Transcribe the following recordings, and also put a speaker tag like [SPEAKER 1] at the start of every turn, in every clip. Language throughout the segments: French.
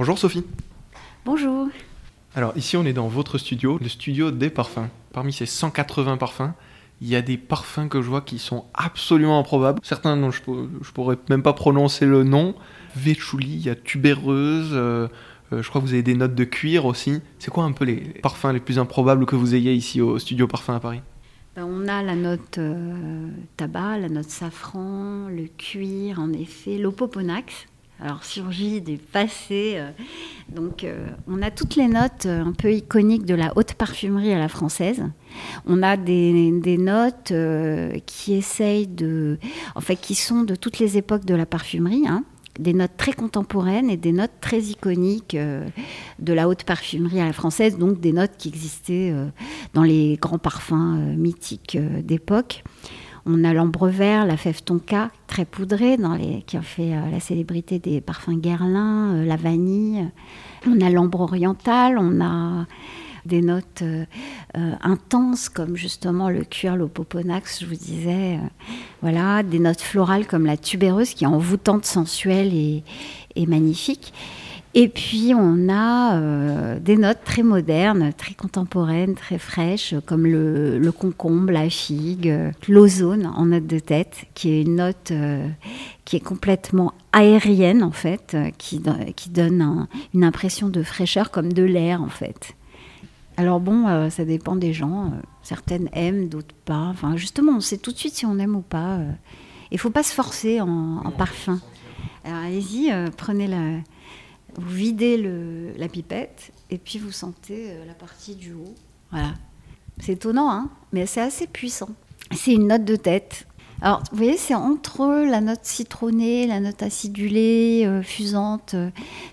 [SPEAKER 1] Bonjour Sophie.
[SPEAKER 2] Bonjour.
[SPEAKER 1] Alors ici on est dans votre studio, le studio des parfums. Parmi ces 180 parfums, il y a des parfums que je vois qui sont absolument improbables. Certains dont je, je pourrais même pas prononcer le nom. Véchouli, il y a tubéreuse, euh, euh, je crois que vous avez des notes de cuir aussi. C'est quoi un peu les parfums les plus improbables que vous ayez ici au studio Parfum à Paris?
[SPEAKER 2] Ben, on a la note euh, tabac, la note safran, le cuir, en effet, l'opoponax, alors surgit du passé. Euh, donc on a toutes les notes un peu iconiques de la haute parfumerie à la française. On a des, notes qui essayent de, en fait, qui sont de toutes les époques de la parfumerie. Hein des notes très contemporaines et des notes très iconiques euh, de la haute parfumerie à la française, donc des notes qui existaient euh, dans les grands parfums euh, mythiques d'époque. On a l'ambre vert, la fève tonka, très poudrée, qui a fait la célébrité des parfums Guerlain, la vanille. On a l'ambre oriental, on a des notes euh, euh, intenses comme justement le cuir, l'opoponax, je vous disais. Euh, voilà, des notes florales comme la tubéreuse qui est envoûtante, sensuelle et, magnifique. Et puis on a des notes très modernes, très contemporaines, très fraîches, comme le, concombre, la figue, l'ozone en note de tête, qui est une note qui est complètement aérienne en fait, qui, qui donne une impression de fraîcheur comme de l'air en fait. Alors bon, euh, ça dépend des gens. Euh, certaines aiment, d'autres pas. Enfin, justement, on sait tout de suite si on aime ou pas. Il ne faut pas se forcer en, parfum. Alors allez-y, euh, prenez la, vous videz la pipette et puis vous sentez la partie du haut. Voilà. C'est étonnant, hein mais c'est assez puissant. C'est une note de tête. Alors, vous voyez, c'est entre la note citronnée, la note acidulée, fusante.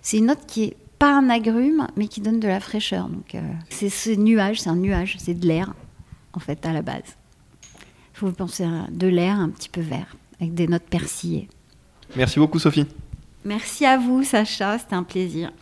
[SPEAKER 2] C'est une note qui est pas un agrume, mais qui donne de la fraîcheur. Donc, euh, c'est ce nuage, c'est un nuage, c'est de l'air, en fait, à la base. Il faut penser à de l'air un petit peu vert, avec des notes persillées.
[SPEAKER 1] Merci beaucoup, Sophie.
[SPEAKER 2] Merci à vous, Sacha, c'était un plaisir.